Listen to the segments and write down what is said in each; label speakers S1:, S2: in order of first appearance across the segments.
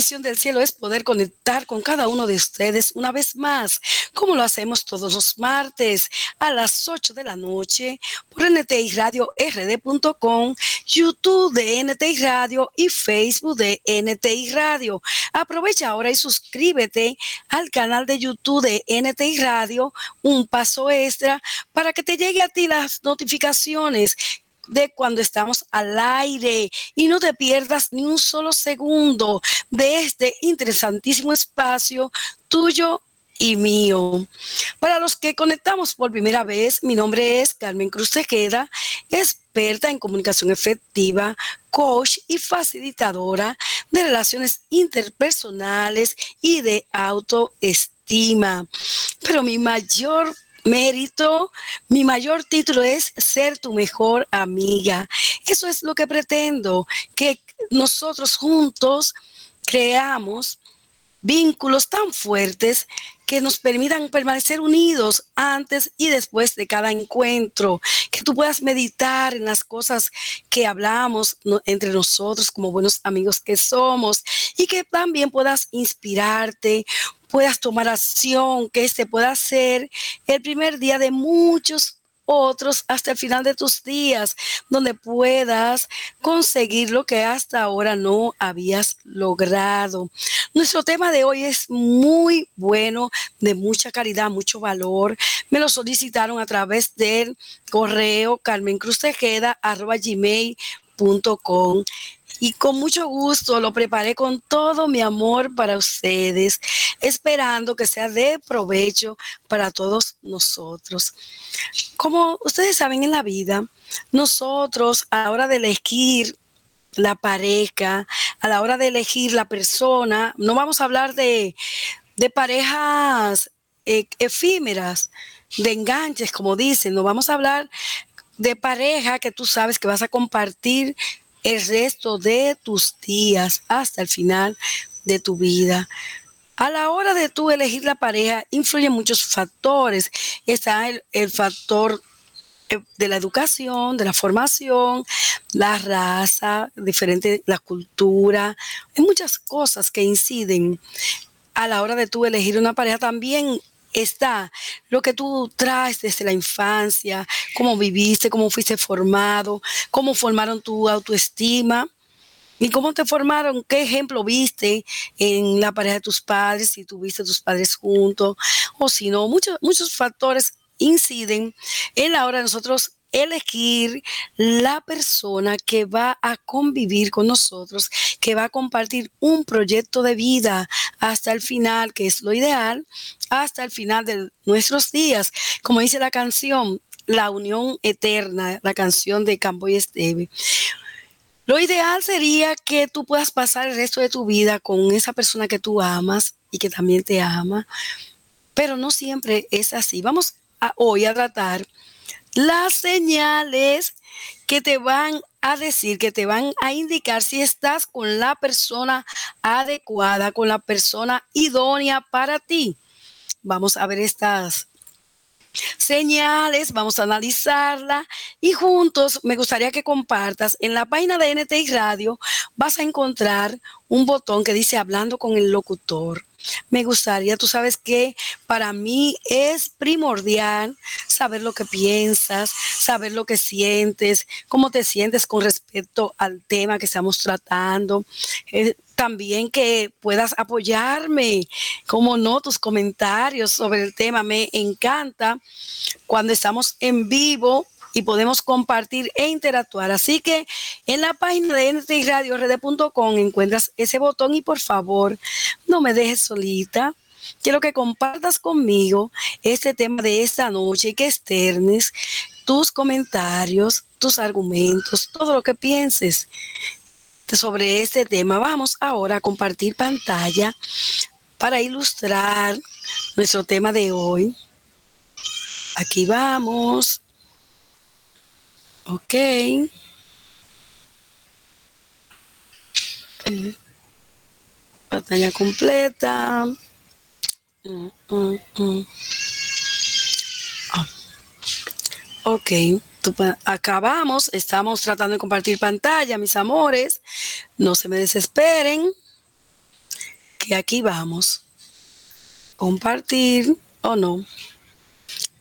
S1: bendición del cielo es poder conectar con cada uno de ustedes una vez más, como lo hacemos todos los martes a las 8 de la noche por NTI Radio RD.com, YouTube de NTI Radio y Facebook de NTI Radio. Aprovecha ahora y suscríbete al canal de YouTube de NTI Radio, un paso extra, para que te llegue a ti las notificaciones de cuando estamos al aire y no te pierdas ni un solo segundo de este interesantísimo espacio tuyo y mío. Para los que conectamos por primera vez, mi nombre es Carmen Cruz Tejeda, experta en comunicación efectiva, coach y facilitadora de relaciones interpersonales y de autoestima. Pero mi mayor mérito, mi mayor título es ser tu mejor amiga. Eso es lo que pretendo, que nosotros juntos creamos vínculos tan fuertes que nos permitan permanecer unidos antes y después de cada encuentro, que tú puedas meditar en las cosas que hablamos entre nosotros como buenos amigos que somos y que también puedas inspirarte, puedas tomar acción, que este pueda ser el primer día de muchos otros hasta el final de tus días, donde puedas conseguir lo que hasta ahora no habías logrado. Nuestro tema de hoy es muy bueno, de mucha calidad, mucho valor. Me lo solicitaron a través del correo y con mucho gusto lo preparé con todo mi amor para ustedes, esperando que sea de provecho para todos nosotros. Como ustedes saben en la vida, nosotros a la hora de elegir la pareja, a la hora de elegir la persona, no vamos a hablar de, parejas eh, efímeras, de enganches, como dicen, no vamos a hablar de pareja que tú sabes que vas a compartir el resto de tus días hasta el final de tu vida. A la hora de tú elegir la pareja, influyen muchos factores. Está el, factor eh, de la educación, de la formación, la raza, diferente, la cultura. Hay muchas cosas que inciden a la hora de tú elegir una pareja. También está lo que tú traes desde la infancia, cómo viviste, cómo fuiste formado, cómo formaron tu autoestima. ¿Y cómo te formaron? ¿Qué ejemplo viste en la pareja de tus padres? Si tuviste tus padres juntos o si no. Muchos, muchos factores inciden en la hora de nosotros elegir la persona que va a convivir con nosotros, que va a compartir un proyecto de vida hasta el final, que es lo ideal, hasta el final de nuestros días. Como dice la canción, La Unión Eterna, la canción de Campo y Esteve. Lo ideal sería que tú puedas pasar el resto de tu vida con esa persona que tú amas y que también te ama, pero no siempre es así. Vamos hoy a tratar las señales que te van a decir, que te van a indicar si estás con la persona adecuada, con la persona idónea para ti. Vamos a ver estas señales, vamos a analizarla y juntos me gustaría que compartas en la página de NTI Radio vas a encontrar un botón que dice hablando con el locutor me gustaría, tú sabes que para mí es primordial saber lo que piensas, saber lo que sientes, cómo te sientes con respecto al tema que estamos tratando. Eh, también que puedas apoyarme, como no, tus comentarios sobre el tema. Me encanta cuando estamos en vivo y podemos compartir e interactuar. Así que en la página de ntradiord.com encuentras ese botón y por favor no me dejes solita. Quiero que compartas conmigo este tema de esta noche y que externes tus comentarios, tus argumentos, todo lo que pienses sobre este tema. Vamos ahora a compartir pantalla para ilustrar nuestro tema de hoy. Aquí vamos. Ok. Pantalla completa. Ah. Ok, acabamos. Estamos tratando de compartir pantalla, mis amores. No se me desesperen. que aquí vamos. Compartir o no.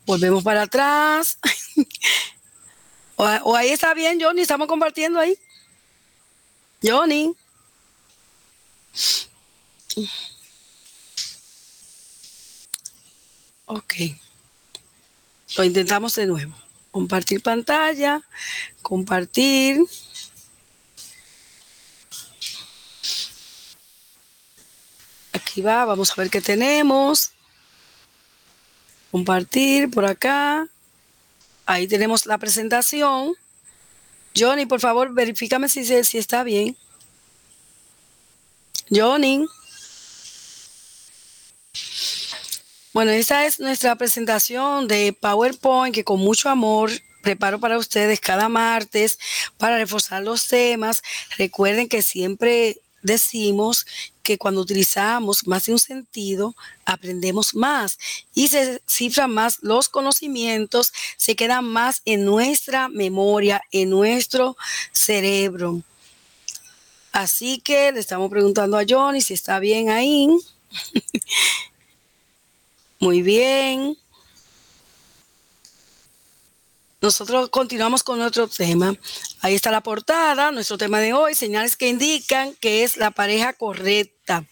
S1: Volvemos para atrás. o, ahí está bien, Johnny, estamos compartiendo ahí. Johnny. Ok. Lo intentamos de nuevo. Compartir pantalla, compartir. Aquí va, vamos a ver qué tenemos. Compartir por acá. Ahí tenemos la presentación. Johnny, por favor, verifícame si, si está bien. Johnny. Bueno, esta es nuestra presentación de PowerPoint que con mucho amor preparo para ustedes cada martes para reforzar los temas. Recuerden que siempre decimos que cuando utilizamos más de un sentido, aprendemos más y se cifran más los conocimientos, se quedan más en nuestra memoria, en nuestro cerebro. Así que le estamos preguntando a Johnny si está bien ahí. Muy bien. Nosotros continuamos con otro tema. Ahí está la portada, nuestro tema de hoy, señales que indican que es la pareja correcta.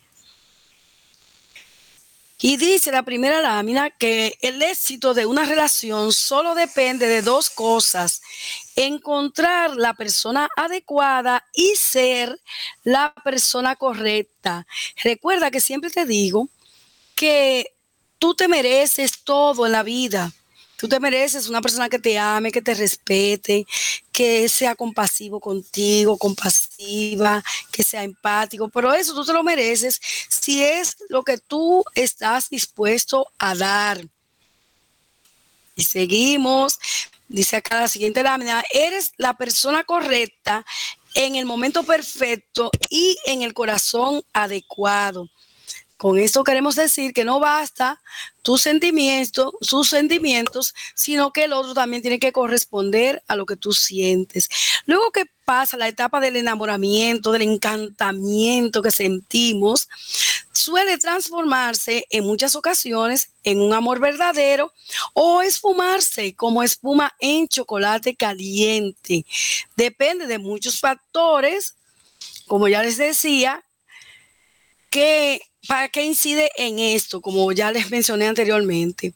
S1: Y dice la primera lámina que el éxito de una relación solo depende de dos cosas. Encontrar la persona adecuada y ser la persona correcta. Recuerda que siempre te digo que tú te mereces todo en la vida. Tú te mereces una persona que te ame, que te respete, que sea compasivo contigo, compasiva, que sea empático, pero eso tú te lo mereces si es lo que tú estás dispuesto a dar. Y seguimos, dice acá la siguiente lámina, eres la persona correcta en el momento perfecto y en el corazón adecuado. Con esto queremos decir que no basta tus sentimientos, sus sentimientos, sino que el otro también tiene que corresponder a lo que tú sientes. Luego que pasa la etapa del enamoramiento, del encantamiento que sentimos, suele transformarse en muchas ocasiones en un amor verdadero o esfumarse como espuma en chocolate caliente. Depende de muchos factores, como ya les decía, que ¿Para qué incide en esto? Como ya les mencioné anteriormente.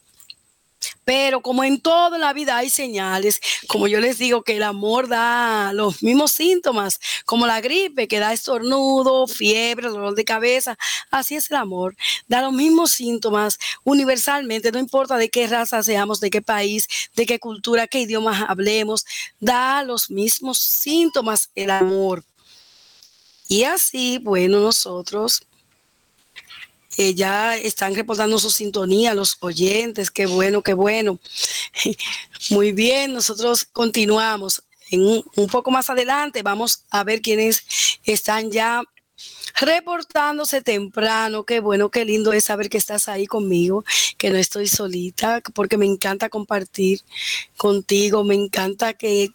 S1: Pero como en toda la vida hay señales, como yo les digo que el amor da los mismos síntomas, como la gripe que da estornudo, fiebre, dolor de cabeza, así es el amor, da los mismos síntomas universalmente, no importa de qué raza seamos, de qué país, de qué cultura, qué idiomas hablemos, da los mismos síntomas el amor. Y así, bueno, nosotros ya están reportando su sintonía, los oyentes, qué bueno, qué bueno. Muy bien, nosotros continuamos. En un, un, poco más adelante vamos a ver quiénes están ya reportándose temprano. Qué bueno, qué lindo es saber que estás ahí conmigo, que no estoy solita, porque me encanta compartir contigo, me encanta que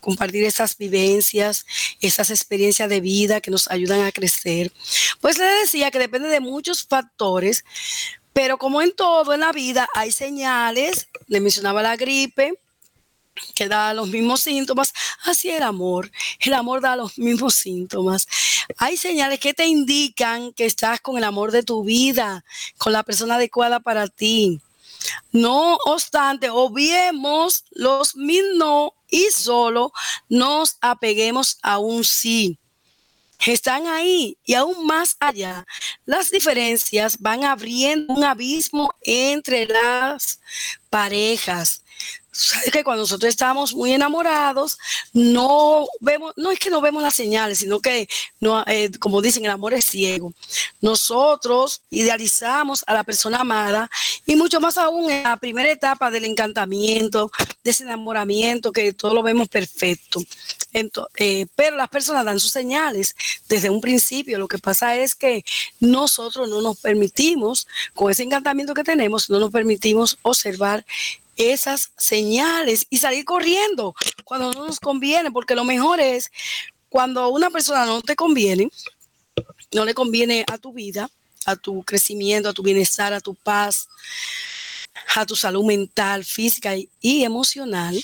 S1: compartir esas vivencias, esas experiencias de vida que nos ayudan a crecer. Pues le decía que depende de muchos factores, pero como en todo en la vida hay señales, le mencionaba la gripe, que da los mismos síntomas, así el amor, el amor da los mismos síntomas. Hay señales que te indican que estás con el amor de tu vida, con la persona adecuada para ti. No obstante, obviemos los mil no y solo nos apeguemos a un sí. Están ahí y aún más allá. Las diferencias van abriendo un abismo entre las parejas sabes que cuando nosotros estamos muy enamorados, no vemos, no es que no vemos las señales, sino que, no, eh, como dicen, el amor es ciego. Nosotros idealizamos a la persona amada y mucho más aún en la primera etapa del encantamiento, de ese enamoramiento, que todo lo vemos perfecto. Eh, pero las personas dan sus señales desde un principio. Lo que pasa es que nosotros no nos permitimos, con ese encantamiento que tenemos, no nos permitimos observar esas señales y salir corriendo cuando no nos conviene, porque lo mejor es cuando una persona no te conviene, no le conviene a tu vida, a tu crecimiento, a tu bienestar, a tu paz, a tu salud mental, física y emocional,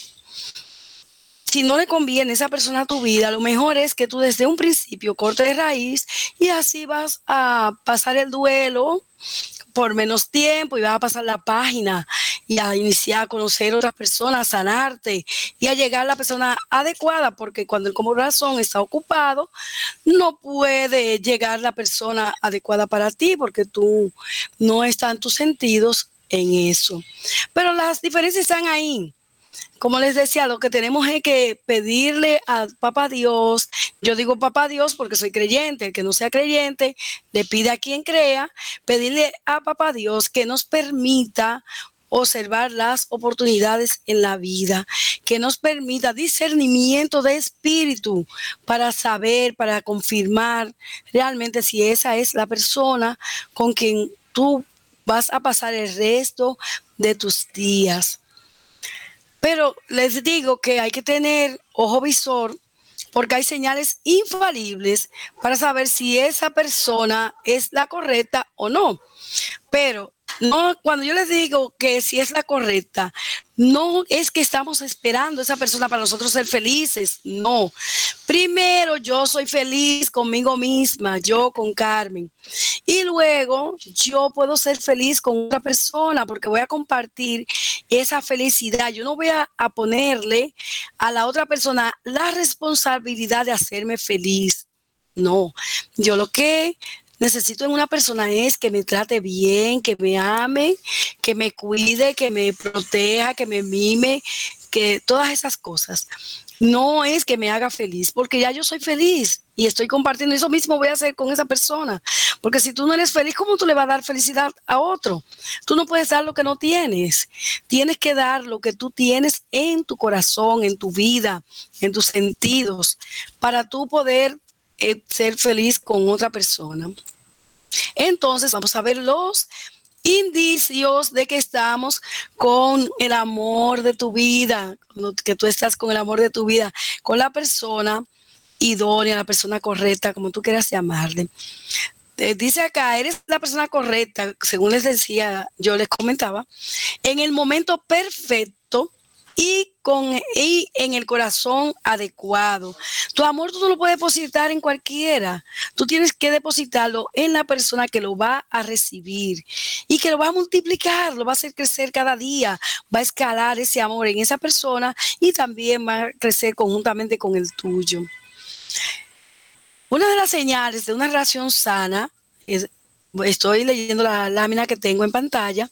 S1: si no le conviene esa persona a tu vida, lo mejor es que tú desde un principio cortes de raíz y así vas a pasar el duelo por menos tiempo y vas a pasar la página y a iniciar a conocer otras personas, a sanarte y a llegar a la persona adecuada, porque cuando el corazón está ocupado, no puede llegar la persona adecuada para ti, porque tú no están tus sentidos en eso. Pero las diferencias están ahí como les decía, lo que tenemos es que pedirle a Papá Dios, yo digo Papá Dios porque soy creyente, el que no sea creyente, le pide a quien crea, pedirle a Papá Dios que nos permita observar las oportunidades en la vida, que nos permita discernimiento de espíritu para saber, para confirmar realmente si esa es la persona con quien tú vas a pasar el resto de tus días. Pero les digo que hay que tener ojo visor porque hay señales infalibles para saber si esa persona es la correcta o no. Pero no, cuando yo les digo que si es la correcta, no es que estamos esperando a esa persona para nosotros ser felices, no. Primero yo soy feliz conmigo misma, yo con Carmen. Y luego yo puedo ser feliz con otra persona porque voy a compartir esa felicidad. Yo no voy a, a ponerle a la otra persona la responsabilidad de hacerme feliz. No, yo lo que necesito en una persona es que me trate bien, que me ame, que me cuide, que me proteja, que me mime, que todas esas cosas. No es que me haga feliz, porque ya yo soy feliz y estoy compartiendo eso mismo voy a hacer con esa persona. Porque si tú no eres feliz, ¿cómo tú le vas a dar felicidad a otro? Tú no puedes dar lo que no tienes. Tienes que dar lo que tú tienes en tu corazón, en tu vida, en tus sentidos, para tú poder eh, ser feliz con otra persona. Entonces vamos a ver los indicios de que estamos con el amor de tu vida, que tú estás con el amor de tu vida, con la persona idónea, la persona correcta, como tú quieras llamarle. Eh, dice acá, eres la persona correcta, según les decía, yo les comentaba, en el momento perfecto y, con, y en el corazón adecuado. Tu amor tú no lo puedes depositar en cualquiera. Tú tienes que depositarlo en la persona que lo va a recibir y que lo va a multiplicar, lo va a hacer crecer cada día, va a escalar ese amor en esa persona y también va a crecer conjuntamente con el tuyo. Una de las señales de una relación sana es, estoy leyendo la lámina que tengo en pantalla,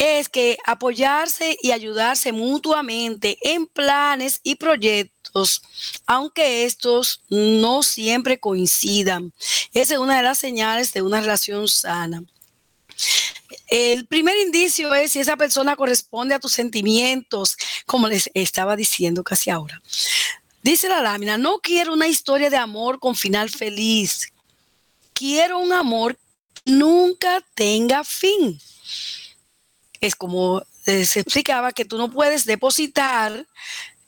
S1: es que apoyarse y ayudarse mutuamente en planes y proyectos, aunque estos no siempre coincidan. Esa es una de las señales de una relación sana. El primer indicio es si esa persona corresponde a tus sentimientos, como les estaba diciendo casi ahora. Dice la lámina, no quiero una historia de amor con final feliz. Quiero un amor que nunca tenga fin es como eh, se explicaba que tú no puedes depositar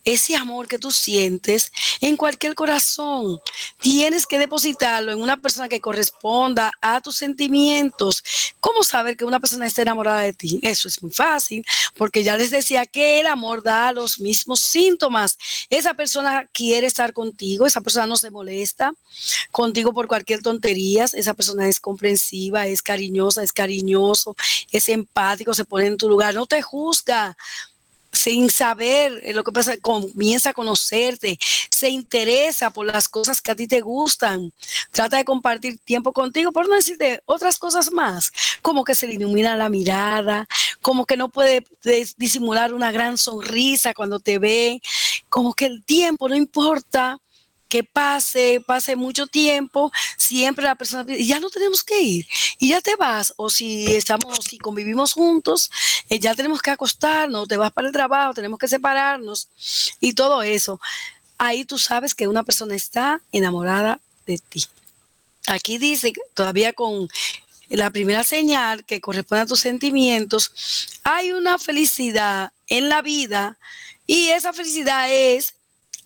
S1: ese amor que tú sientes en cualquier corazón. Tienes que depositarlo en una persona que corresponda a tus sentimientos. ¿Cómo saber que una persona está enamorada de ti? Eso es muy fácil, porque ya les decía que el amor da los mismos síntomas. Esa persona quiere estar contigo, esa persona no se molesta contigo por cualquier tontería, esa persona es comprensiva, es cariñosa, es cariñoso, es empático, se pone en tu lugar, no te juzga, sin saber eh, lo que pasa, comienza a conocerte, se interesa por las cosas que a ti te gustan, trata de compartir tiempo contigo, por no decirte otras cosas más, como que se le ilumina la mirada, como que no puede disimular una gran sonrisa cuando te ve, como que el tiempo no importa que pase, pase mucho tiempo, siempre la persona ya no tenemos que ir y ya te vas, o si estamos, si convivimos juntos, eh, ya tenemos que acostarnos, te vas para el trabajo, tenemos que separarnos y todo eso. Ahí tú sabes que una persona está enamorada de ti. Aquí dice, todavía con la primera señal que corresponde a tus sentimientos, hay una felicidad en la vida y esa felicidad es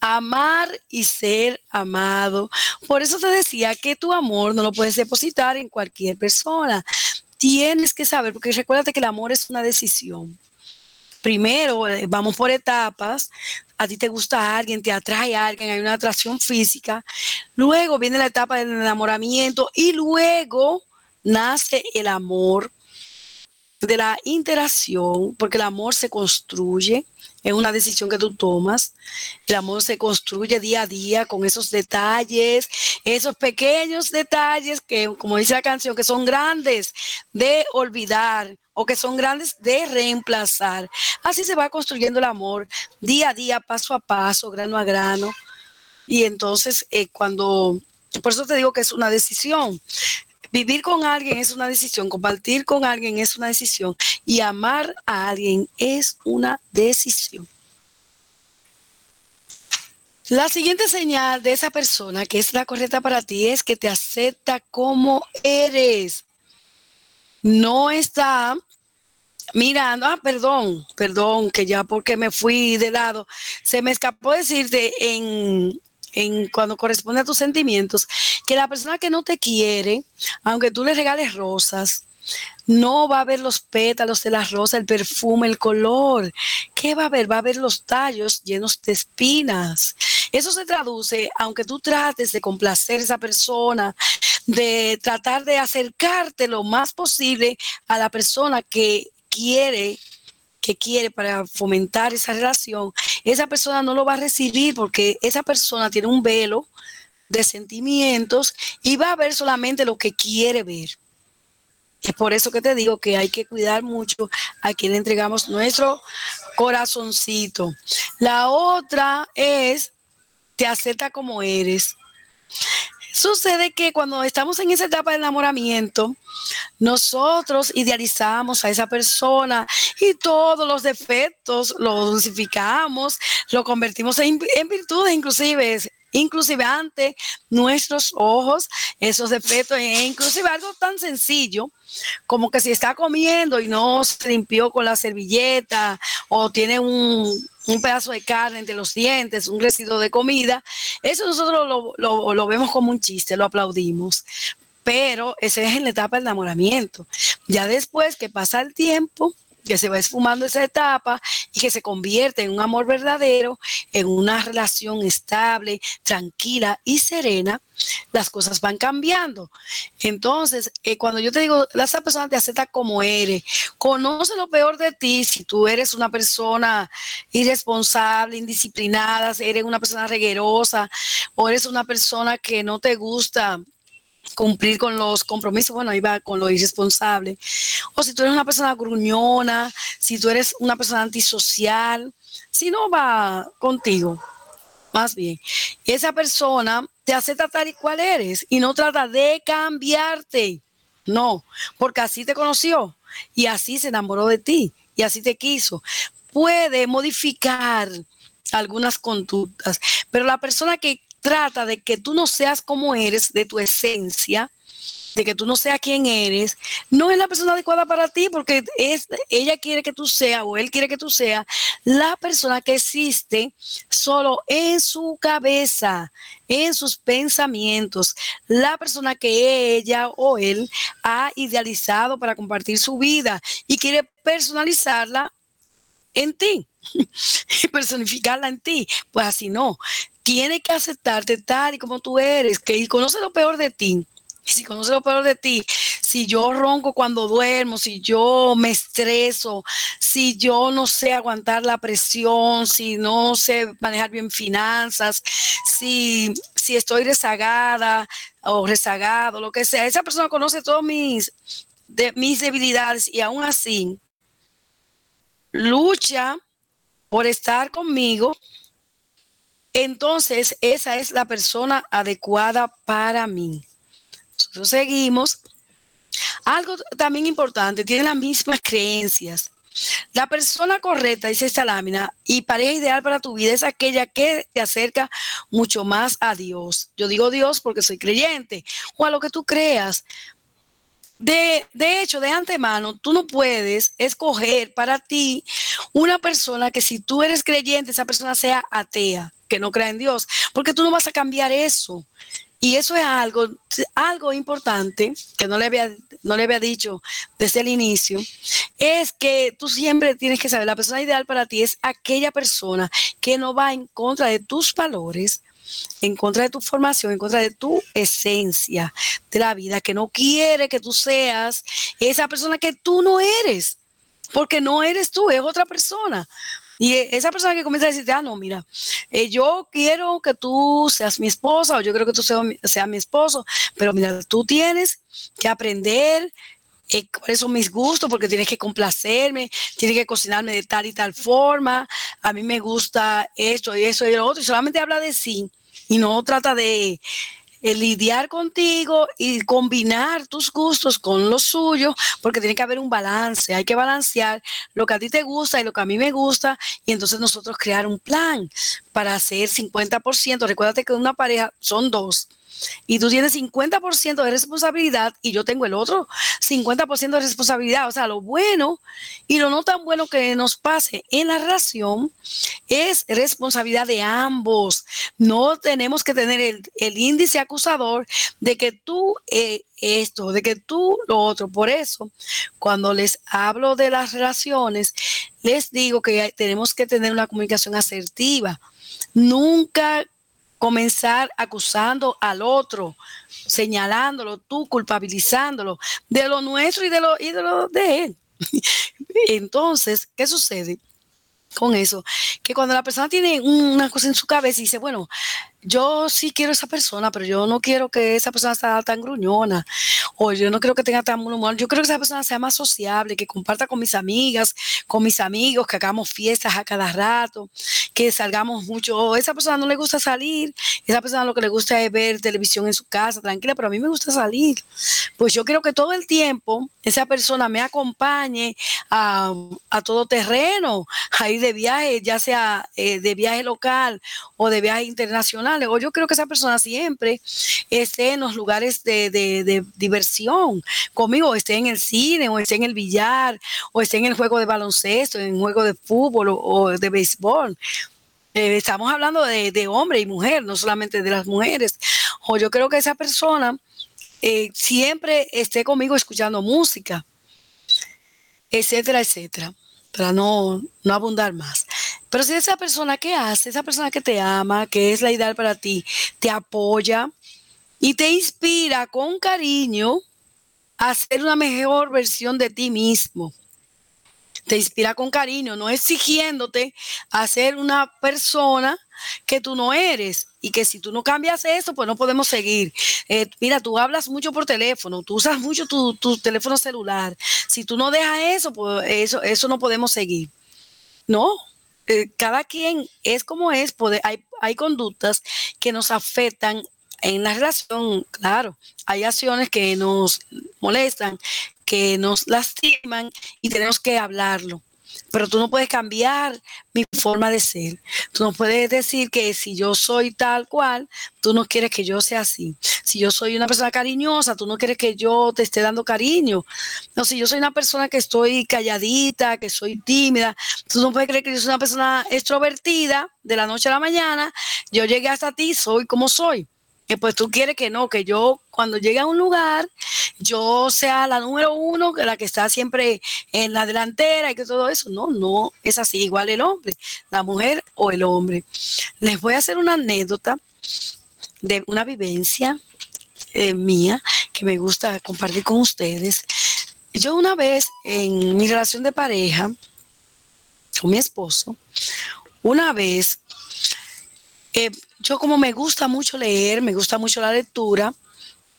S1: amar y ser amado. Por eso te decía que tu amor no lo puedes depositar en cualquier persona. Tienes que saber, porque recuérdate que el amor es una decisión. Primero, eh, vamos por etapas. A ti te gusta alguien, te atrae a alguien, hay una atracción física. Luego viene la etapa del enamoramiento y luego nace el amor de la interacción, porque el amor se construye, es una decisión que tú tomas. El amor se construye día a día con esos detalles, esos pequeños detalles que, como dice la canción, que son grandes de olvidar o que son grandes de reemplazar. Así se va construyendo el amor día a día, paso a paso, grano a grano. Y entonces, eh, cuando, por eso te digo que es una decisión. Vivir con alguien es una decisión, compartir con alguien es una decisión y amar a alguien es una decisión. La siguiente señal de esa persona que es la correcta para ti es que te acepta como eres. No está mirando, ah, perdón, perdón, que ya porque me fui de lado, se me escapó decirte en, en cuando corresponde a tus sentimientos, que la persona que no te quiere, aunque tú le regales rosas, no va a ver los pétalos de la rosa, el perfume, el color. ¿Qué va a ver? Va a ver los tallos llenos de espinas. Eso se traduce, aunque tú trates de complacer a esa persona, de tratar de acercarte lo más posible a la persona que quiere que quiere para fomentar esa relación, esa persona no lo va a recibir porque esa persona tiene un velo de sentimientos y va a ver solamente lo que quiere ver. Es por eso que te digo que hay que cuidar mucho a quien entregamos nuestro corazoncito. La otra es, te acepta como eres. Sucede que cuando estamos en esa etapa de enamoramiento, nosotros idealizamos a esa persona y todos los defectos los dulcificamos, lo convertimos en, en virtudes inclusive inclusive ante nuestros ojos, esos defectos, e inclusive algo tan sencillo como que si está comiendo y no se limpió con la servilleta o tiene un, pedazo de carne entre los dientes, un residuo de comida, eso nosotros lo, lo vemos como un chiste, lo aplaudimos pero ese es en la etapa del enamoramiento. Ya después que pasa el tiempo, que se va esfumando esa etapa y que se convierte en un amor verdadero, en una relación estable, tranquila y serena, las cosas van cambiando. Entonces, eh, cuando yo te digo, esa persona te acepta como eres, conoce lo peor de ti, si tú eres una persona irresponsable, indisciplinada, eres una persona reguerosa o eres una persona que no te gusta cumplir con los compromisos, bueno, ahí va con lo irresponsable. O si tú eres una persona gruñona, si tú eres una persona antisocial, si no va contigo, más bien. Esa persona te acepta tal y cual eres y no trata de cambiarte. No, porque así te conoció y así se enamoró de ti y así te quiso. Puede modificar algunas conductas, pero la persona que trata de que tú no seas como eres, de tu esencia, de que tú no seas quien eres, no es la persona adecuada para ti porque es, ella quiere que tú seas o él quiere que tú seas la persona que existe solo en su cabeza, en sus pensamientos, la persona que ella o él ha idealizado para compartir su vida y quiere personalizarla en ti y personificarla en ti. Pues así no tiene que aceptarte tal y como tú eres, que conoce lo peor de ti. Y si conoce lo peor de ti, si yo ronco cuando duermo, si yo me estreso, si yo no sé aguantar la presión, si no sé manejar bien finanzas, si, si estoy rezagada o rezagado, lo que sea, esa persona conoce todas mis, de, mis debilidades y aún así lucha por estar conmigo entonces esa es la persona adecuada para mí. Nosotros seguimos. Algo también importante, tiene las mismas creencias. La persona correcta, dice esta lámina, y pareja ideal para tu vida es aquella que te acerca mucho más a Dios. Yo digo Dios porque soy creyente, o a lo que tú creas. De, de, hecho, de antemano, tú no puedes escoger para ti una persona que si tú eres creyente, esa persona sea atea. Que no crea en Dios, porque tú no vas a cambiar eso. Y eso es algo, algo importante que no le, había, no le había dicho desde el inicio, es que tú siempre tienes que saber, la persona ideal para ti es aquella persona que no va en contra de tus valores, en contra de tu formación, en contra de tu esencia de la vida, que no quiere que tú seas esa persona que tú no eres, porque no eres tú, es otra persona. Y esa persona que comienza a decirte, ah, no, mira, eh, yo quiero que tú seas mi esposa o yo quiero que tú seas, sea mi esposo, pero mira, tú tienes que aprender eh, cuáles son mis gustos, porque tienes que complacerme, tienes que cocinarme de tal y tal forma, a mí me gusta esto y eso y lo otro, y solamente habla de sí y no trata de, lidiar contigo y combinar tus gustos con los suyos, porque tiene que haber un balance, hay que balancear lo que a ti te gusta y lo que a mí me gusta, y entonces nosotros crear un plan para hacer 50%. Recuérdate que una pareja son dos y tú tienes 50% de responsabilidad y yo tengo el otro 50% de responsabilidad. O sea, lo bueno y lo no tan bueno que nos pase en la relación es responsabilidad de ambos. No tenemos que tener el, índice acusador de que tú eh, esto, de que tú lo otro. Por eso, cuando les hablo de las relaciones, les digo que tenemos que tener una comunicación asertiva. Nunca comenzar acusando al otro, señalándolo, tú culpabilizándolo de lo nuestro y de lo, y de, lo de él. Entonces, ¿qué sucede? con eso, que cuando la persona tiene una cosa en su cabeza y dice, bueno, yo sí quiero a esa persona, pero yo no quiero que esa persona sea tan gruñona, o yo no quiero que tenga tan buen humor, yo creo que esa persona sea más sociable, que comparta con mis amigas, con mis amigos, que hagamos fiestas a cada rato, que salgamos mucho, o esa persona no le gusta salir, esa persona lo que le gusta es ver televisión en su casa, tranquila, pero a mí me gusta salir. Pues yo quiero que todo el tiempo esa persona me acompañe a, todo terreno, a ir de viaje, ya sea eh, de viaje local o de viaje internacional o yo creo que esa persona siempre esté en los lugares de, diversión conmigo, esté en el cine, o esté en el billar, o esté en el juego de baloncesto, en el juego de fútbol o, de béisbol. Eh, estamos hablando de, hombre y mujer, no solamente de las mujeres. O yo creo que esa persona eh, siempre esté conmigo escuchando música, etcétera, etcétera para no, no abundar más. Pero si esa persona que hace, esa persona que te ama, que es la ideal para ti, te apoya y te inspira con cariño a ser una mejor versión de ti mismo. Te inspira con cariño, no exigiéndote a ser una persona que tú no eres y que si tú no cambias eso, pues no podemos seguir. Eh, mira, tú hablas mucho por teléfono, tú usas mucho tu, tu, teléfono celular. Si tú no dejas eso, pues eso, eso no podemos seguir. No, eh, cada quien es como es, hay, hay conductas que nos afectan en la relación, claro, hay acciones que nos molestan, que nos lastiman y tenemos que hablarlo pero tú no puedes cambiar mi forma de ser. Tú no puedes decir que si yo soy tal cual, tú no quieres que yo sea así. Si yo soy una persona cariñosa, tú no quieres que yo te esté dando cariño. No, si yo soy una persona que estoy calladita, que soy tímida, tú no puedes creer que yo soy una persona extrovertida de la noche a la mañana. Yo llegué hasta ti, soy como soy que pues tú quieres que no, que yo cuando llegue a un lugar, yo sea la número uno, la que está siempre en la delantera y que todo eso. No, no es así, igual el hombre, la mujer o el hombre. Les voy a hacer una anécdota de una vivencia eh, mía que me gusta compartir con ustedes. Yo una vez en mi relación de pareja con mi esposo, una vez eh, yo como me gusta mucho leer, me gusta mucho la lectura,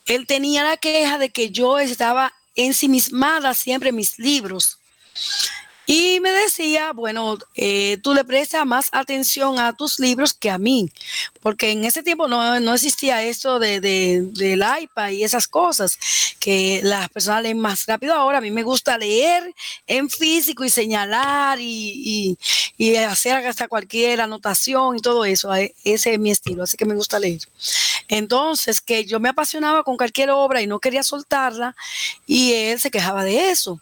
S1: él tenía la queja de que yo estaba ensimismada siempre en mis libros. Y me decía, bueno, eh, tú le prestas más atención a tus libros que a mí, porque en ese tiempo no, existía esto de, del iPad y esas cosas, que las personas leen más rápido. Ahora a mí me gusta leer en físico y señalar y, y hacer hasta cualquier anotación y todo eso. E, ese es mi estilo, así que me gusta leer. Entonces, que yo me apasionaba con cualquier obra y no quería soltarla y él se quejaba de eso.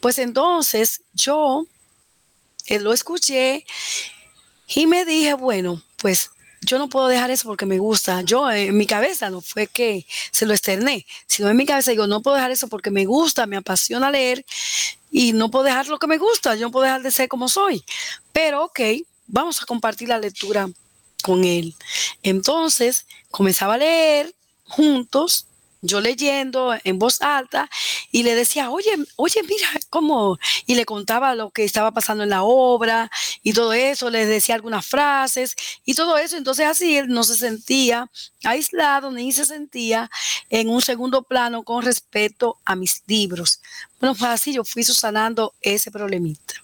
S1: Pues entonces yo eh, lo escuché y me dije, bueno, pues yo no puedo dejar eso porque me gusta. Yo en mi cabeza no fue que se lo externé, sino en mi cabeza digo, no puedo dejar eso porque me gusta, me apasiona leer y no puedo dejar lo que me gusta, yo no puedo dejar de ser como soy. Pero ok, vamos a compartir la lectura con él. Entonces comenzaba a leer juntos yo leyendo en voz alta y le decía, oye, oye, mira cómo, y le contaba lo que estaba pasando en la obra y todo eso, le decía algunas frases y todo eso, entonces así él no se sentía aislado ni se sentía en un segundo plano con respecto a mis libros. Bueno, pues así yo fui susanando ese problemita.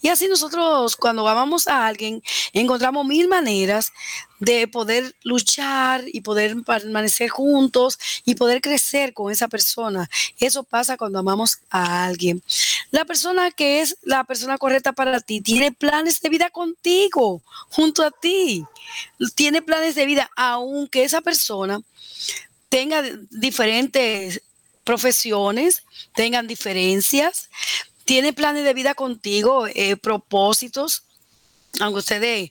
S1: Y así nosotros cuando amamos a alguien encontramos mil maneras de poder luchar y poder permanecer juntos y poder crecer con esa persona. Eso pasa cuando amamos a alguien. La persona que es la persona correcta para ti tiene planes de vida contigo, junto a ti. Tiene planes de vida, aunque esa persona tenga diferentes profesiones, tengan diferencias, tiene planes de vida contigo, eh, propósitos, aunque ustedes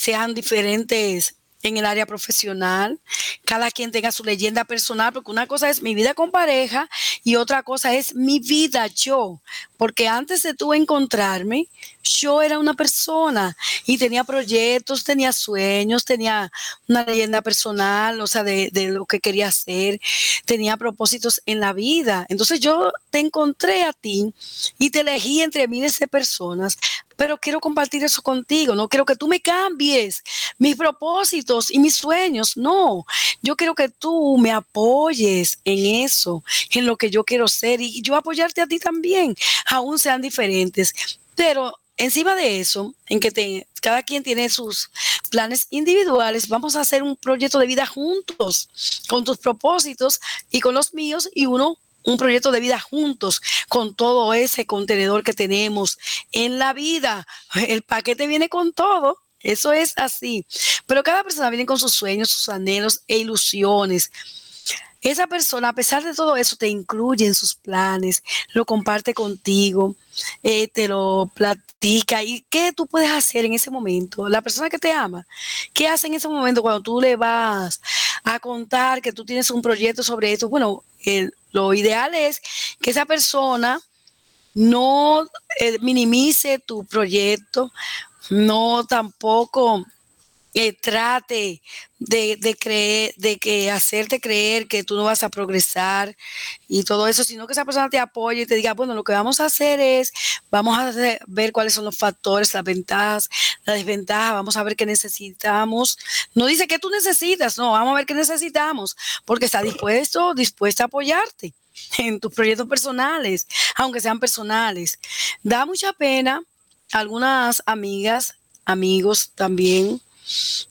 S1: sean diferentes en el área profesional, cada quien tenga su leyenda personal, porque una cosa es mi vida con pareja y otra cosa es mi vida yo, porque antes de tú encontrarme, yo era una persona y tenía proyectos, tenía sueños, tenía una leyenda personal, o sea, de, de lo que quería hacer, tenía propósitos en la vida. Entonces yo te encontré a ti y te elegí entre miles de personas pero quiero compartir eso contigo. No quiero que tú me cambies mis propósitos y mis sueños. No, yo quiero que tú me apoyes en eso, en lo que yo quiero ser y yo apoyarte a ti también, aún sean diferentes. Pero encima de eso, en que cada quien tiene sus planes individuales, vamos a hacer un proyecto de vida juntos, con tus propósitos y con los míos y uno un proyecto de vida juntos con todo ese contenedor que tenemos en la vida. El paquete viene con todo. Eso es así. Pero cada persona viene con sus sueños, sus anhelos e ilusiones. Esa persona, a pesar de todo eso, te incluye en sus planes, lo comparte contigo, eh, te lo platica. ¿Y qué tú puedes hacer en ese momento? La persona que te ama, ¿qué hace en ese momento cuando tú le vas a contar que tú tienes un proyecto sobre esto? Bueno, lo ideal es que esa persona no eh, minimice tu proyecto, no tampoco eh, trate de, creer, de que hacerte creer que tú no vas a progresar y todo eso, sino que esa persona te apoye y te diga, bueno, lo que vamos a hacer es, vamos a ver cuáles son los factores, las ventajas, las desventajas, vamos a ver qué necesitamos. No dice que tú necesitas, no, vamos a ver qué necesitamos, porque está dispuesto, dispuesta a apoyarte en tus proyectos personales, aunque sean personales. Da mucha pena algunas amigas, amigos también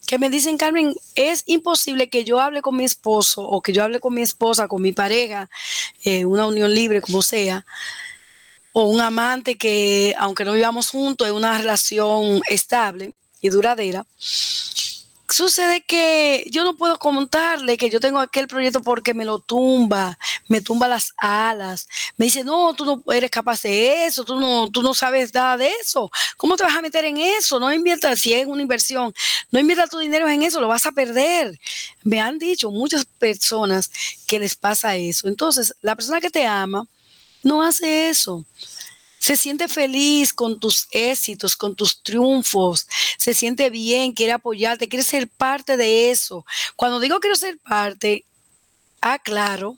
S1: que me dicen, Carmen, es imposible que yo hable con mi esposo o que yo hable con mi esposa, con mi pareja, eh, una unión libre, como sea, o un amante que, aunque no vivamos juntos, es una relación estable y duradera, Sucede que yo no puedo contarle que yo tengo aquel proyecto porque me lo tumba, me tumba las alas. Me dice, no, tú no eres capaz de eso, tú no, tú no sabes nada de eso. ¿Cómo te vas a meter en eso? No inviertas, si es una inversión, no inviertas tu dinero en eso, lo vas a perder. Me han dicho muchas personas que les pasa eso. Entonces, la persona que te ama no hace eso se siente feliz con tus éxitos, con tus triunfos, se siente bien, quiere apoyarte, quiere ser parte de eso. Cuando digo quiero ser parte, aclaro,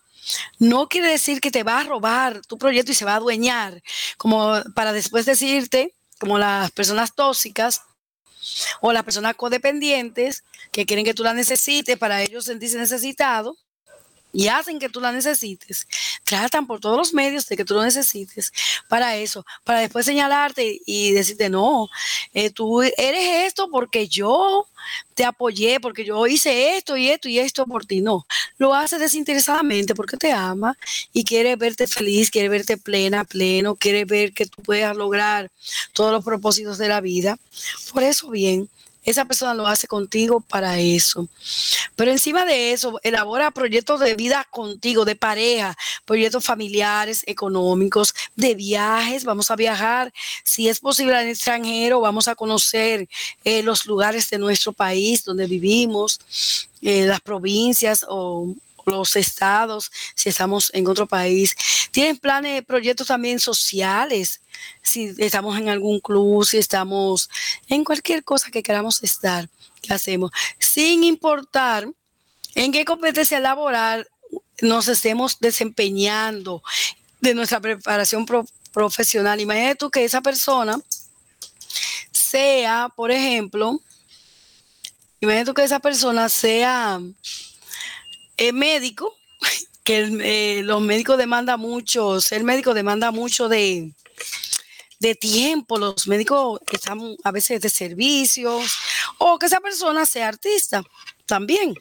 S1: no quiere decir que te va a robar tu proyecto y se va a adueñar, como para después decirte, como las personas tóxicas, o las personas codependientes que quieren que tú la necesites para ellos sentirse necesitado y hacen que tú la necesites, tratan por todos los medios de que tú lo necesites para eso, para después señalarte y decirte, no, eh, tú eres esto porque yo te apoyé, porque yo hice esto y esto y esto por ti. No, lo hace desinteresadamente porque te ama y quiere verte feliz, quiere verte plena, pleno, quiere ver que tú puedas lograr todos los propósitos de la vida. Por eso bien, esa persona lo hace contigo para eso. Pero encima de eso, elabora proyectos de vida contigo, de pareja, proyectos familiares, económicos, de viajes. Vamos a viajar, si es posible al extranjero, vamos a conocer eh, los lugares de nuestro país donde vivimos, eh, las provincias o los estados, si estamos en otro país. Tienen planes, proyectos también sociales, si estamos en algún club, si estamos en cualquier cosa que queramos estar, que hacemos, sin importar en qué competencia laboral nos estemos desempeñando de nuestra preparación profesional. Imagínate tú que esa persona sea, por ejemplo, imagínate tú que esa persona sea eh, médico, que eh, los médicos demandan mucho, ser médico demanda mucho de, de tiempo, los médicos están a veces de servicios, o que esa persona sea artista también.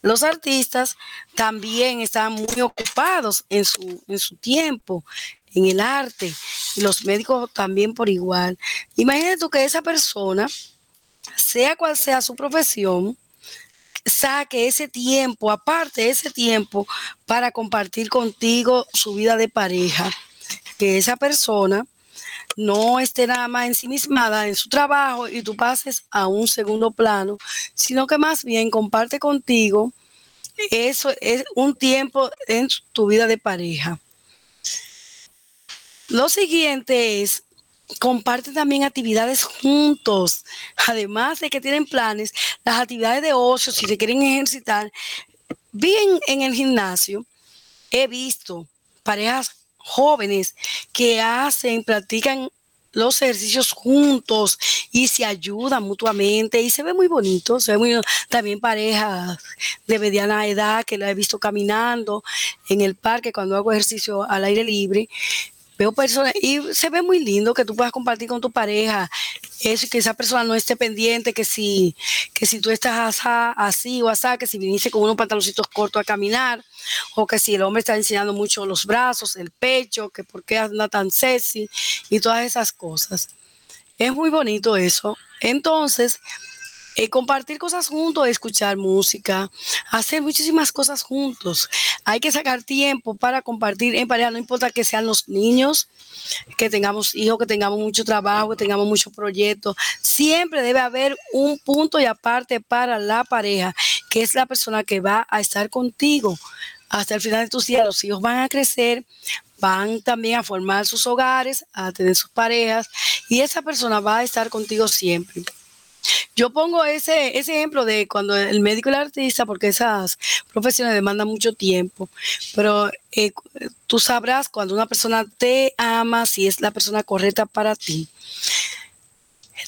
S1: Los artistas también están muy ocupados en su, en su tiempo, en el arte, y los médicos también por igual. Imagínate tú que esa persona, sea cual sea su profesión, saque ese tiempo, aparte ese tiempo, para compartir contigo su vida de pareja. Que esa persona no esté nada más ensimismada en su trabajo y tú pases a un segundo plano, sino que más bien comparte contigo eso es un tiempo en tu vida de pareja. Lo siguiente es comparte también actividades juntos. Además de que tienen planes, las actividades de ocio, si se quieren ejercitar, bien en el gimnasio, he visto parejas jóvenes que hacen, practican los ejercicios juntos y se ayudan mutuamente y se ve muy bonito, se ve muy también parejas de mediana edad que la he visto caminando en el parque cuando hago ejercicio al aire libre veo personas y se ve muy lindo que tú puedas compartir con tu pareja eso y que esa persona no esté pendiente que si que si tú estás así o así que si viniste con unos pantaloncitos cortos a caminar o que si el hombre está enseñando mucho los brazos el pecho que por qué anda tan sexy y todas esas cosas. Es muy bonito eso. Entonces eh, compartir cosas juntos, escuchar música, hacer muchísimas cosas juntos. Hay que sacar tiempo para compartir en pareja, no importa que sean los niños, que tengamos hijos, que tengamos mucho trabajo, que tengamos muchos proyectos. Siempre debe haber un punto y aparte para la pareja, que es la persona que va a estar contigo hasta el final de tus días. Los hijos van a crecer, van también a formar sus hogares, a tener sus parejas y esa persona va a estar contigo siempre. Yo pongo ese, ese ejemplo de cuando el médico y el artista, porque esas profesiones demandan mucho tiempo, pero eh, tú sabrás cuando una persona te ama, si es la persona correcta para ti.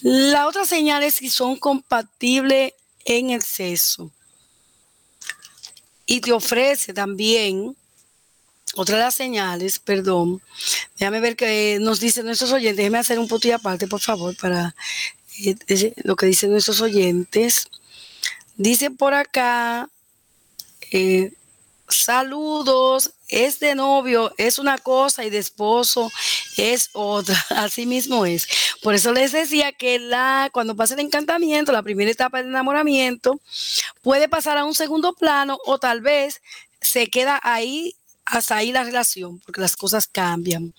S1: La otra señal es si son compatibles en exceso. Y te ofrece también, otra de las señales, perdón, déjame ver qué nos dicen nuestros oyentes, déjeme hacer un punto aparte, por favor, para lo que dicen nuestros oyentes. Dice por acá, eh, saludos, es de novio, es una cosa y de esposo es otra, así mismo es. Por eso les decía que la, cuando pasa el encantamiento, la primera etapa del enamoramiento, puede pasar a un segundo plano o tal vez se queda ahí, hasta ahí la relación, porque las cosas cambian.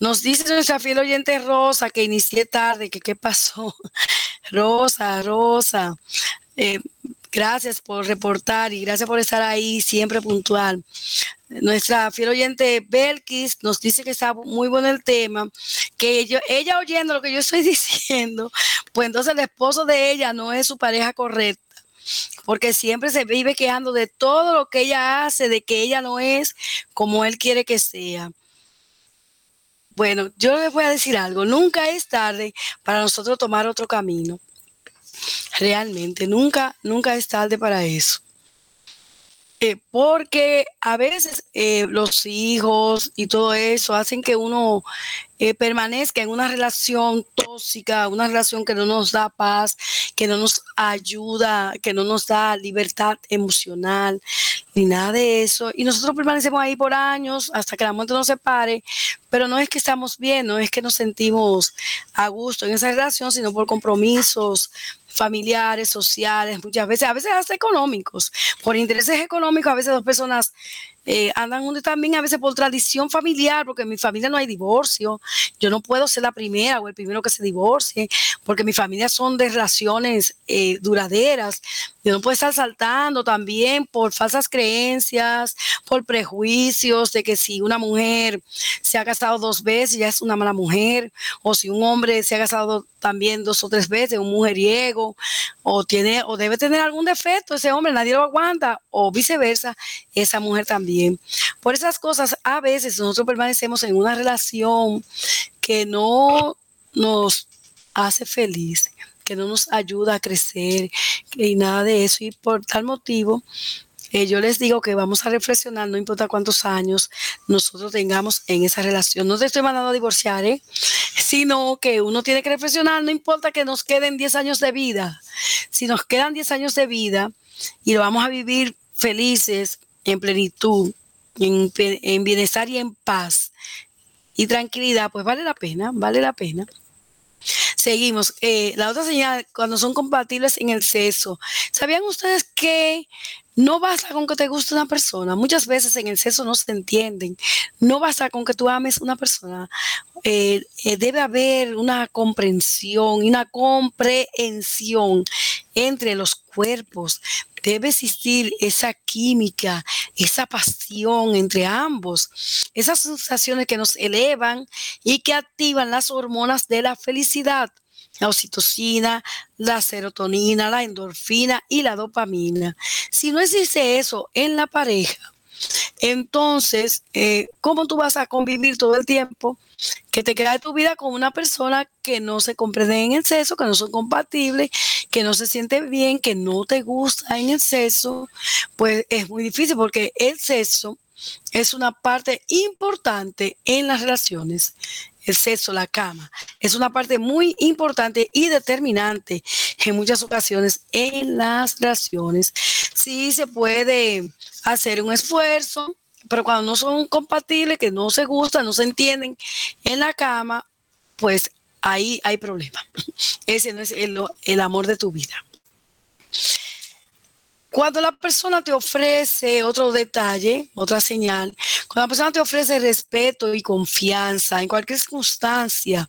S1: Nos dice nuestra fiel oyente Rosa que inicié tarde, que qué pasó. Rosa, Rosa, eh, gracias por reportar y gracias por estar ahí siempre puntual. Nuestra fiel oyente Belkis nos dice que está muy bueno el tema, que ella oyendo lo que yo estoy diciendo, pues entonces el esposo de ella no es su pareja correcta porque siempre se vive quejando de todo lo que ella hace, de que ella no es como él quiere que sea. Bueno, yo les voy a decir algo, nunca es tarde para nosotros tomar otro camino. Realmente, nunca, nunca es tarde para eso. Eh, porque a veces eh, los hijos y todo eso hacen que uno eh, permanezca en una relación tóxica, una relación que no nos da paz, que no nos ayuda, que no nos da libertad emocional, ni nada de eso. Y nosotros permanecemos ahí por años hasta que la muerte nos separe, pero no es que estamos bien, no es que nos sentimos a gusto en esa relación, sino por compromisos familiares, sociales, muchas veces, a veces hasta económicos. Por intereses económicos, a veces dos personas eh, andan juntos también a veces por tradición familiar, porque en mi familia no hay divorcio. Yo no puedo ser la primera o el primero que se divorcie, porque mi familia son de relaciones eh, duraderas. Yo no puedo estar saltando también por falsas creencias, por prejuicios de que si una mujer se ha casado dos veces ya es una mala mujer, o si un hombre se ha casado también dos o tres veces, un mujeriego, o tiene o debe tener algún defecto ese hombre, nadie lo aguanta, o viceversa, esa mujer también. Por esas cosas, a veces nosotros permanecemos en una relación que no nos hace feliz, que no nos ayuda a crecer y nada de eso. Y por tal motivo, eh, yo les digo que vamos a reflexionar, no importa cuántos años nosotros tengamos en esa relación. No te estoy mandando a divorciar, ¿eh? sino que uno tiene que reflexionar, no importa que nos queden 10 años de vida. Si nos quedan 10 años de vida y lo vamos a vivir felices, en plenitud, en, en bienestar y en paz y tranquilidad, pues vale la pena, vale la pena. Seguimos. Eh, la otra señal, cuando son compatibles en el sexo. ¿Sabían ustedes que no basta con que te guste una persona? Muchas veces en el sexo no se entienden. No basta con que tú ames una persona. Eh, eh, debe haber una comprensión y una comprehensión entre los cuerpos. Debe existir esa química, esa pasión entre ambos, esas sensaciones que nos elevan y que activan las hormonas de la felicidad, la oxitocina, la serotonina, la endorfina y la dopamina. Si no existe eso en la pareja, entonces, eh, ¿cómo tú vas a convivir todo el tiempo? Que te queda de tu vida con una persona que no se comprende en exceso, que no son compatibles, que no se siente bien, que no te gusta en exceso, pues es muy difícil porque el sexo es una parte importante en las relaciones. El sexo, la cama, es una parte muy importante y determinante en muchas ocasiones en las relaciones. Sí se puede hacer un esfuerzo, pero cuando no son compatibles, que no se gustan, no se entienden en la cama, pues ahí hay problema. Ese no es el, el amor de tu vida. Cuando la persona te ofrece otro detalle, otra señal, cuando la persona te ofrece respeto y confianza en cualquier circunstancia,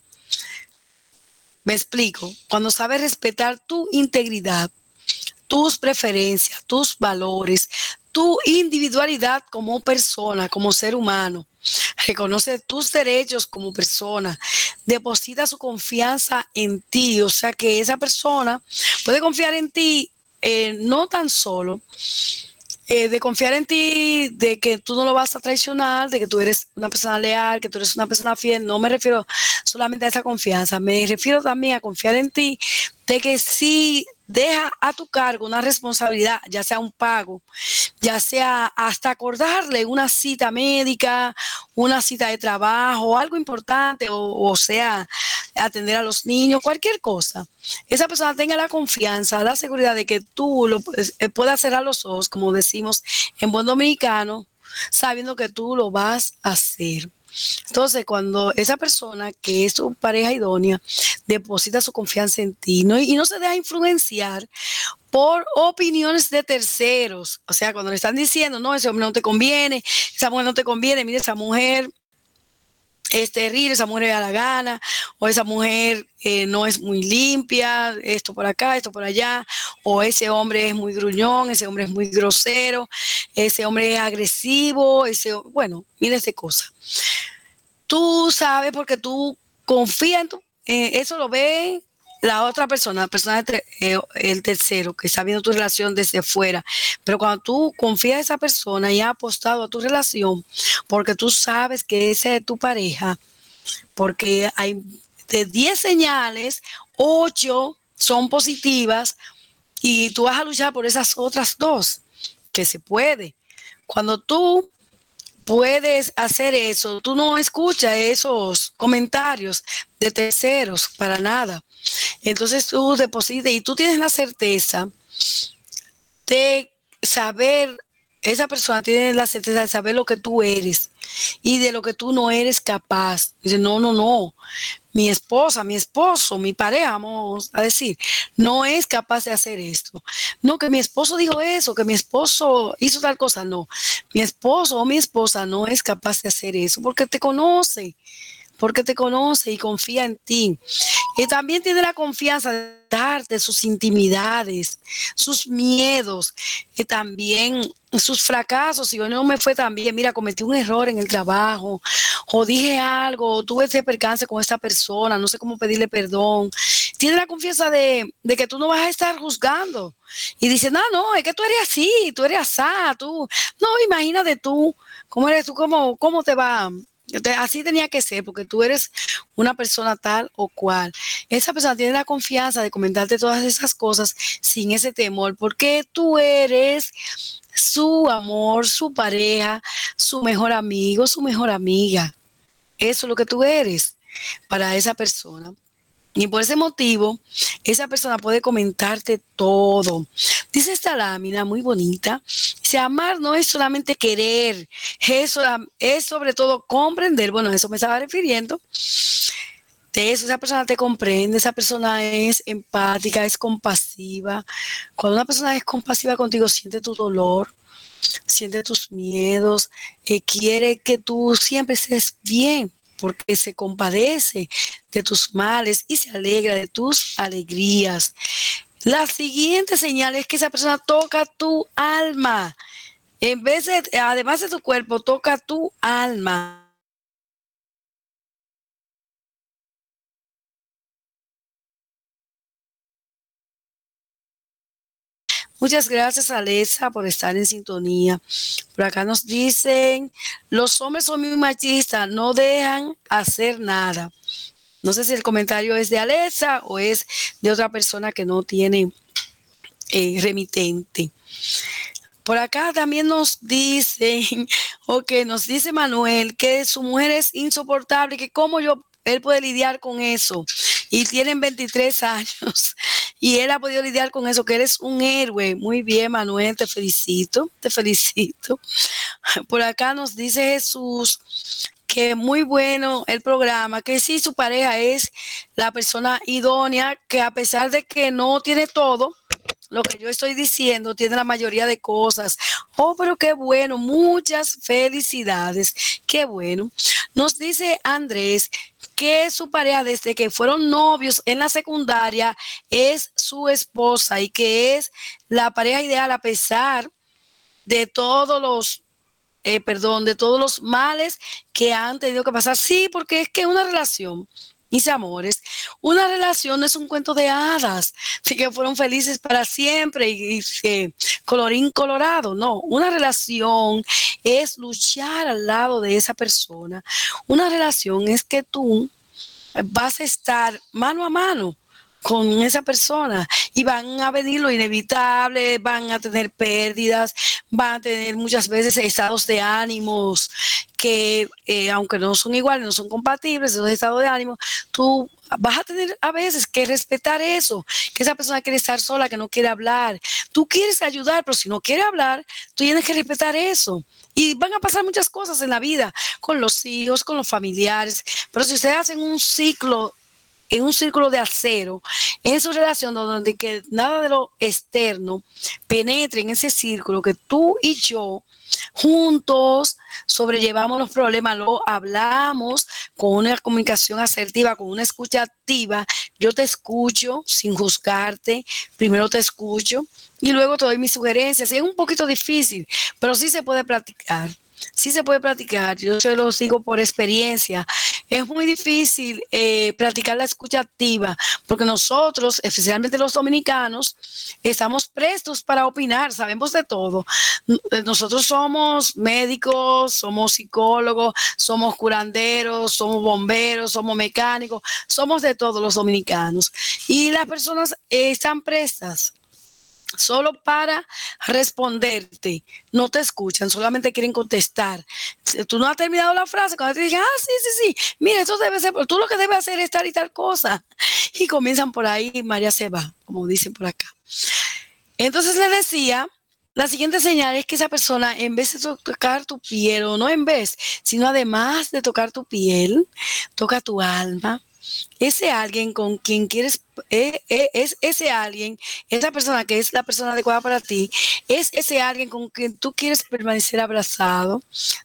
S1: me explico, cuando sabe respetar tu integridad, tus preferencias, tus valores, tu individualidad como persona, como ser humano. Reconoce tus derechos como persona. Deposita su confianza en ti. O sea que esa persona puede confiar en ti eh, no tan solo eh, de confiar en ti, de que tú no lo vas a traicionar, de que tú eres una persona leal, que tú eres una persona fiel. No me refiero solamente a esa confianza, me refiero también a confiar en ti, de que si deja a tu cargo una responsabilidad, ya sea un pago, ya sea hasta acordarle una cita médica, una cita de trabajo, algo importante, o, sea, atender a los niños, cualquier cosa. Esa persona tenga la confianza, la seguridad de que tú lo eh, puedas cerrar los ojos, como decimos en buen dominicano, sabiendo que tú lo vas a hacer. Entonces, cuando esa persona que es tu pareja idónea deposita su confianza en ti y no se deja influenciar por opiniones de terceros, o sea, cuando le están diciendo, no, ese hombre no te conviene, esa mujer no te conviene, mire, esa mujer es terrible, esa mujer da la gana, o esa mujer eh, no es muy limpia, esto por acá, esto por allá, o ese hombre es muy gruñón, ese hombre es muy grosero, ese hombre es agresivo, ese, bueno, miles de cosas. Tú sabes porque tú confías en eh, eso lo ve la otra persona, la persona eh, el tercero, que está viendo tu relación desde fuera, pero cuando tú confías en esa persona y has apostado a tu relación, porque tú sabes que esa es tu pareja, porque hay de 10 señales, 8 son positivas y tú vas a luchar por esas otras dos, que se puede. Cuando tú puedes hacer eso. Tú no escuchas esos comentarios de terceros para nada. Entonces tú depositas y tú tienes la certeza de saber, esa persona tiene la certeza de saber lo que tú eres y de lo que tú no eres capaz. Dice, no, no, no. Mi esposa, mi esposo, mi pareja, vamos a decir, no es capaz de hacer esto. No, que mi esposo dijo eso, que mi esposo hizo tal cosa. No, mi esposo o mi esposa no es capaz de hacer eso porque te conoce porque te conoce y confía en ti. Y también tiene la confianza de darte sus intimidades, sus miedos, y también sus fracasos. Si yo no me fue tan bien, mira, cometí un error en el trabajo, o dije algo, o tuve ese percance con esta persona, no sé cómo pedirle perdón. Tiene la confianza de, que tú no vas a estar juzgando. Y dice, no, no, es que tú eres así, tú eres así, tú. No, imagínate tú, ¿cómo eres tú? ¿Cómo, cómo te va? Así tenía que ser, porque tú eres una persona tal o cual. Esa persona tiene la confianza de comentarte todas esas cosas sin ese temor, porque tú eres su amor, su pareja, su mejor amigo, su mejor amiga. Eso es lo que tú eres para esa persona. Y por ese motivo, esa persona puede comentarte todo. Dice esta lámina muy bonita. Dice, amar no es solamente querer, es, sobre todo comprender. Bueno, a eso me estaba refiriendo. De eso, esa persona te comprende, esa persona es empática, es compasiva. Cuando una persona es compasiva contigo, siente tu dolor, siente tus miedos, eh, quiere que tú siempre estés bien porque se compadece de tus males y se alegra de tus alegrías. La siguiente señal es que esa persona toca tu alma. En vez de, además de tu cuerpo, toca tu alma. Muchas gracias, Alesa, por estar en sintonía. Por acá nos dicen, los hombres son muy machistas, no dejan hacer nada. No sé si el comentario es de Alesa o es de otra persona que no tiene eh, remitente. Por acá también nos dicen, o que nos dice Manuel, que su mujer es insoportable, que cómo yo, él puede lidiar con eso. Y tienen 23 años y él ha podido lidiar con eso, que eres un héroe. Muy bien, Manuel, te felicito, te felicito. Por acá nos dice Jesús que muy bueno el programa, que sí, su pareja es la persona idónea, que a pesar de que no tiene todo, lo que yo estoy diciendo tiene la mayoría de cosas. Oh, pero qué bueno, muchas felicidades, qué bueno. Nos dice Andrés que su pareja desde que fueron novios en la secundaria es su esposa y que es la pareja ideal a pesar de todos los, eh, perdón, de todos los males que han tenido que pasar. Sí, porque es que una relación mis amores, una relación no es un cuento de hadas, así que fueron felices para siempre y, y, colorín colorado. No, una relación es luchar al lado de esa persona. Una relación es que tú vas a estar mano a mano con esa persona y van a venir lo inevitable, van a tener pérdidas, van a tener muchas veces estados de ánimos que eh, aunque no son iguales, no son compatibles, esos estados de ánimo, tú vas a tener a veces que respetar eso, que esa persona quiere estar sola, que no quiere hablar. Tú quieres ayudar, pero si no quiere hablar, tú tienes que respetar eso. Y van a pasar muchas cosas en la vida, con los hijos, con los familiares, pero si ustedes hacen un ciclo en un círculo de acero, en su relación donde que nada de lo externo penetre en ese círculo, que tú y yo juntos sobrellevamos los problemas, lo hablamos con una comunicación asertiva, con una escucha activa. Yo te escucho sin juzgarte, primero te escucho y luego te doy mis sugerencias. es un poquito difícil, pero sí se puede practicar sí se puede practicar, yo se lo sigo por experiencia. Es muy difícil eh, practicar la escucha activa porque nosotros, especialmente los dominicanos, estamos prestos para opinar, sabemos de todo. Nosotros somos médicos, somos psicólogos, somos curanderos, somos bomberos, somos mecánicos, somos de todos los dominicanos. Y las personas están prestas solo para responderte. No te escuchan, solamente quieren contestar. Tú no has terminado la frase, cuando te dicen, ah, sí, sí, sí, mira, eso debe ser, tú lo que debes hacer es tal y tal cosa. Y comienzan por ahí, María se va, como dicen por acá. Entonces le decía, la siguiente señal es que esa persona, en vez de tocar tu piel, o no en vez, sino además de tocar tu piel, toca tu alma, ese alguien con quien quieres, es ese alguien, esa persona que es la persona adecuada para ti, es ese alguien con quien tú quieres permanecer abrazado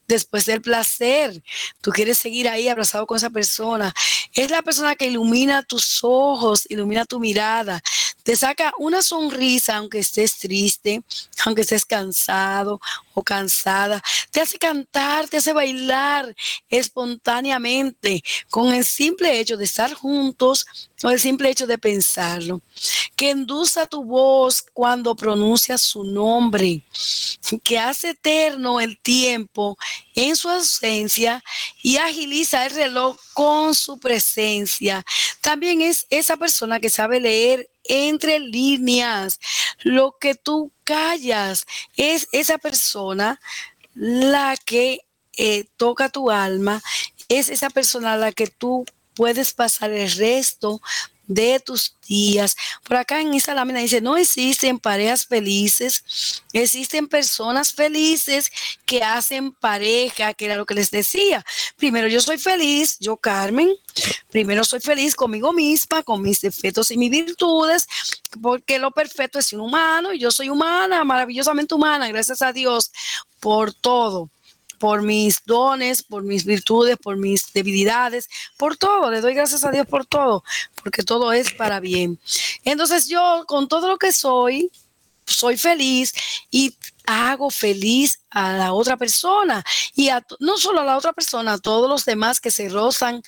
S1: después del placer. Tú quieres seguir ahí abrazado con esa persona. Es la persona que ilumina tus ojos, ilumina tu mirada, te saca una sonrisa aunque estés triste, aunque estés cansado o cansada. Te hace cantar, te hace bailar espontáneamente con el simple hecho de estar juntos o el simple hecho de pensarlo. Que endulza tu voz cuando pronuncias su nombre. Que hace eterno el tiempo en su ausencia y agiliza el reloj con su presencia. También es esa persona que sabe leer entre líneas. Lo que tú callas es esa persona la que eh, toca tu alma, es esa persona la que tú puedes pasar el resto de tus días. Por acá en esta lámina dice, no existen parejas felices, existen personas felices que hacen pareja, que era lo que les decía. Primero yo soy feliz, yo Carmen, primero soy feliz conmigo misma, con mis defectos y mis virtudes, porque lo perfecto es un humano y yo soy humana, maravillosamente humana, gracias a Dios por todo por mis dones, por mis virtudes, por mis debilidades, por todo. Le doy gracias a Dios por todo, porque todo es para bien. Entonces yo con todo lo que soy, soy feliz y hago feliz a la otra persona y a, no solo a la otra persona, a todos los demás que se rozan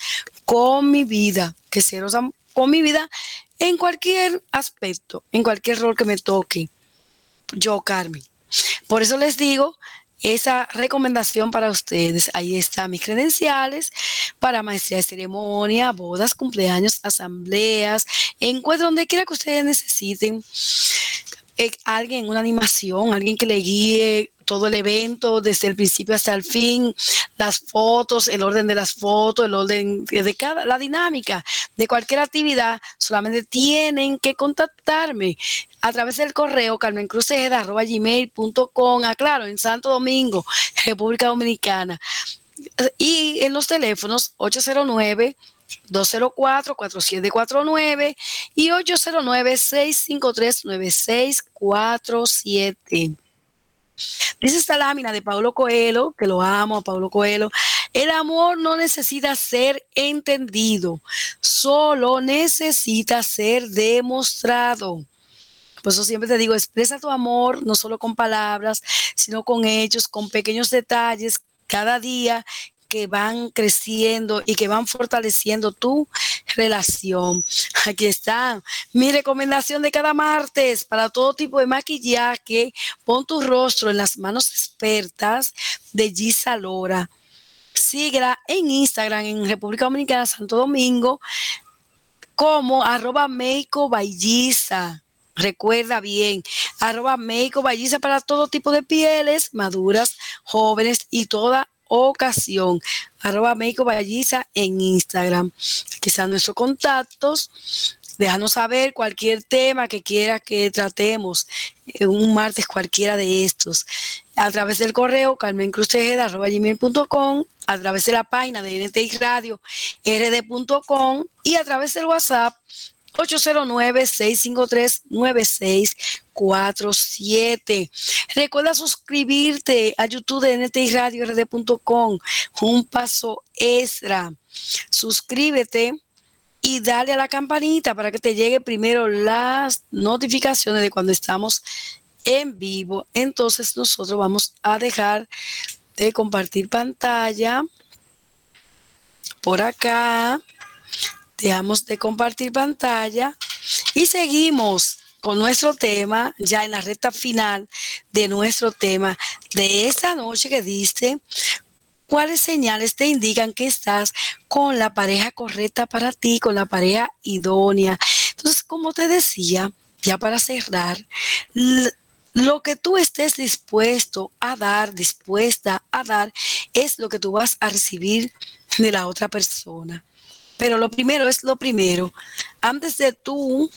S1: con mi vida, que se rozan con mi vida en cualquier aspecto, en cualquier rol que me toque. Yo, Carmen. Por eso les digo esa recomendación para ustedes. Ahí están mis credenciales para maestría de ceremonia, bodas, cumpleaños, asambleas, encuentro donde quiera que ustedes necesiten. Eh, alguien, una animación, alguien que le guíe todo el evento desde el principio hasta el fin, las fotos, el orden de las fotos, el orden de cada, la dinámica de cualquier actividad, solamente tienen que contactarme a través del correo carmencruzejeda.gmail.com, aclaro, en Santo Domingo, República Dominicana. Y en los teléfonos 809 204-4749 y 809-653-9647. Dice esta lámina de Pablo Coelho, que lo amo a Pablo Coelho, el amor no necesita ser entendido, solo necesita ser demostrado. Por eso siempre te digo, expresa tu amor no solo con palabras, sino con hechos, con pequeños detalles cada día que van creciendo y que van fortaleciendo tu relación. Aquí está mi recomendación de cada martes para todo tipo de maquillaje. Pon tu rostro en las manos expertas de Gisa Lora. Síguela en Instagram, en República Dominicana, Santo Domingo, como arroba Meiko Recuerda bien, arroba Meiko para todo tipo de pieles, maduras, jóvenes y toda ocasión. Arroba México Valliza en Instagram. Quizás nuestros contactos. Déjanos saber cualquier tema que quiera que tratemos en un martes cualquiera de estos. A través del correo carmencruztejeda.com, a través de la página de NTI Radio rd.com y a través del WhatsApp 809-653-9647. Recuerda suscribirte a YouTube de ntiradiord.com. Un paso extra. Suscríbete y dale a la campanita para que te llegue primero las notificaciones de cuando estamos en vivo. Entonces nosotros vamos a dejar de compartir pantalla por acá. Dejamos de compartir pantalla y seguimos con nuestro tema, ya en la recta final de nuestro tema de esta noche que diste, cuáles señales te indican que estás con la pareja correcta para ti, con la pareja idónea. Entonces, como te decía, ya para cerrar, lo que tú estés dispuesto a dar, dispuesta a dar, es lo que tú vas a recibir de la otra persona. Pero lo primero es lo primero. Antes de tú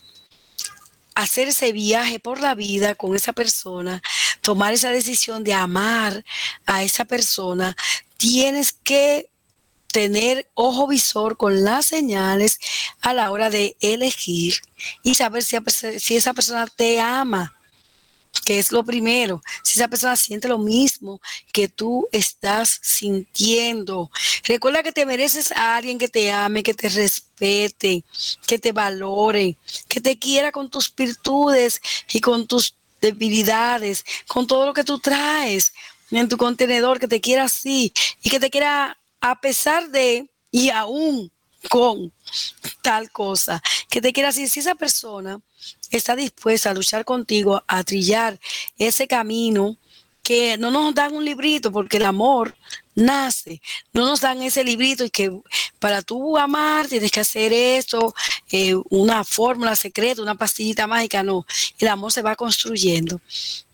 S1: hacer ese viaje por la vida con esa persona, tomar esa decisión de amar a esa persona, tienes que tener ojo visor con las señales a la hora de elegir y saber si, si esa persona te ama que es lo primero. Si esa persona siente lo mismo que tú estás sintiendo. Recuerda que te mereces a alguien que te ame, que te respete, que te valore, que te quiera con tus virtudes y con tus debilidades, con todo lo que tú traes en tu contenedor, que te quiera así y que te quiera a pesar de y aún con tal cosa, que te quiera así. Si esa persona está dispuesta a luchar contigo, a trillar ese camino que no nos dan un librito porque el amor nace, no nos dan ese librito y que para tú amar tienes que hacer esto, eh, una fórmula secreta, una pastillita mágica, no, el amor se va construyendo.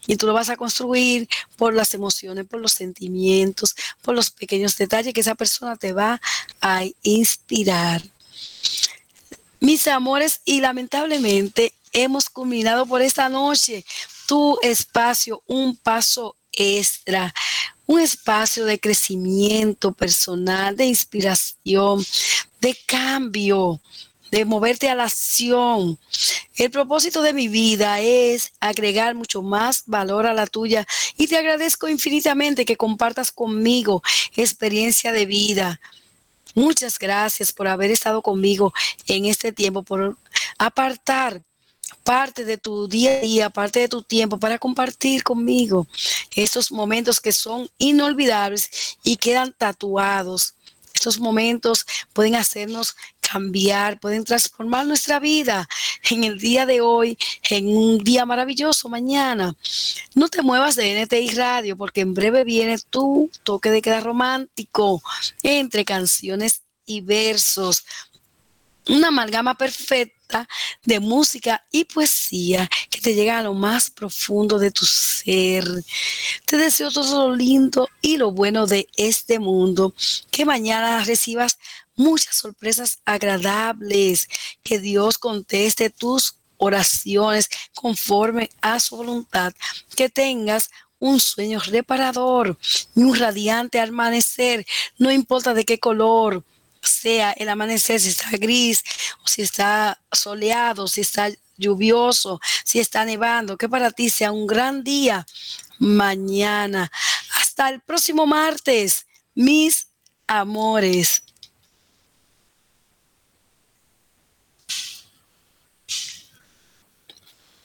S1: Y tú lo vas a construir por las emociones, por los sentimientos, por los pequeños detalles que esa persona te va a inspirar. Mis amores, y lamentablemente hemos culminado por esta noche tu espacio, un paso extra, un espacio de crecimiento personal, de inspiración, de cambio, de moverte a la acción. El propósito de mi vida es agregar mucho más valor a la tuya y te agradezco infinitamente que compartas conmigo experiencia de vida. Muchas gracias por haber estado conmigo en este tiempo, por apartar parte de tu día a día, parte de tu tiempo para compartir conmigo estos momentos que son inolvidables y quedan tatuados. Estos momentos pueden hacernos cambiar, pueden transformar nuestra vida en el día de hoy, en un día maravilloso mañana. No te muevas de NTI Radio porque en breve viene tu toque de queda romántico entre canciones y versos. Una amalgama perfecta de música y poesía que te llega a lo más profundo de tu ser. Te deseo todo lo lindo y lo bueno de este mundo. Que mañana recibas muchas sorpresas agradables, que Dios conteste tus oraciones conforme a su voluntad, que tengas un sueño reparador y un radiante amanecer, no importa de qué color sea el amanecer, si está gris o si está soleado, si está lluvioso, si está nevando, que para ti sea un gran día mañana. Hasta el próximo martes, mis amores.